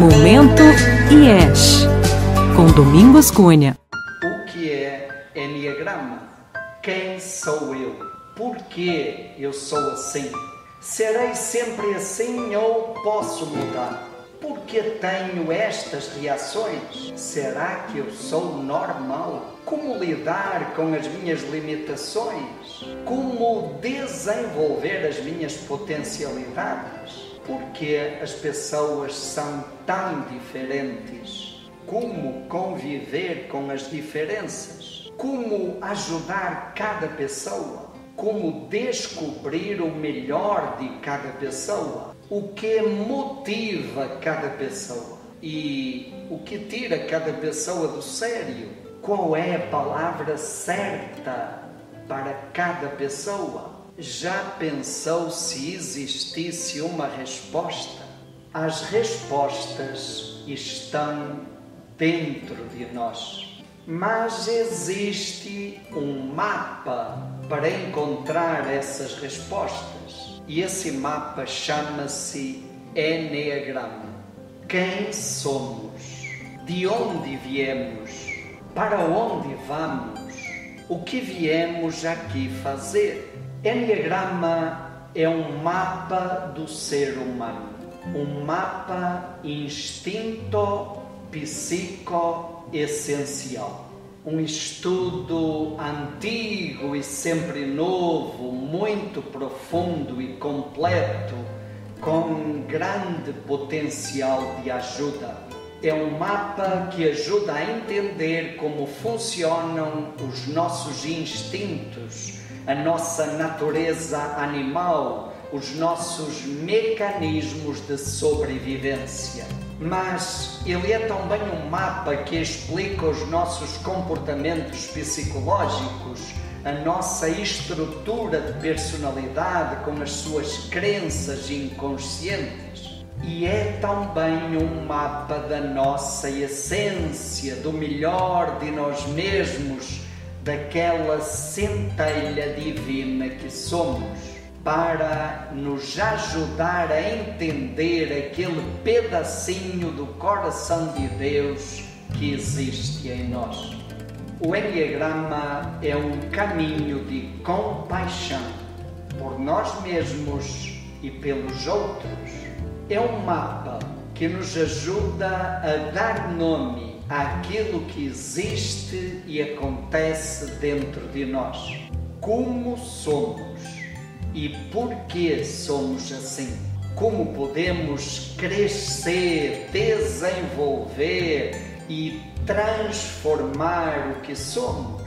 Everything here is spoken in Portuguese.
Momento IES, com Domingos Cunha. O que é Enneagrama? Quem sou eu? Por que eu sou assim? Serei sempre assim ou posso mudar? Por que tenho estas reações? Será que eu sou normal? Como lidar com as minhas limitações? Como desenvolver as minhas potencialidades? Por que as pessoas são tão diferentes? Como conviver com as diferenças? Como ajudar cada pessoa? Como descobrir o melhor de cada pessoa? O que motiva cada pessoa? E o que tira cada pessoa do sério? Qual é a palavra certa para cada pessoa? Já pensou se existisse uma resposta? As respostas estão dentro de nós, mas existe um mapa para encontrar essas respostas e esse mapa chama-se Enneagrama. Quem somos? De onde viemos? Para onde vamos? O que viemos aqui fazer? Enneagrama é um mapa do ser humano, um mapa instinto psico essencial. Um estudo antigo e sempre novo, muito profundo e completo, com grande potencial de ajuda. É um mapa que ajuda a entender como funcionam os nossos instintos a nossa natureza animal, os nossos mecanismos de sobrevivência. Mas ele é também um mapa que explica os nossos comportamentos psicológicos, a nossa estrutura de personalidade com as suas crenças inconscientes. E é também um mapa da nossa essência, do melhor de nós mesmos daquela centelha divina que somos, para nos ajudar a entender aquele pedacinho do coração de Deus que existe em nós. O Enneagrama é um caminho de compaixão por nós mesmos e pelos outros. É um mapa que nos ajuda a dar nome àquilo que existe e acontece dentro de nós. Como somos e por que somos assim? Como podemos crescer, desenvolver e transformar o que somos?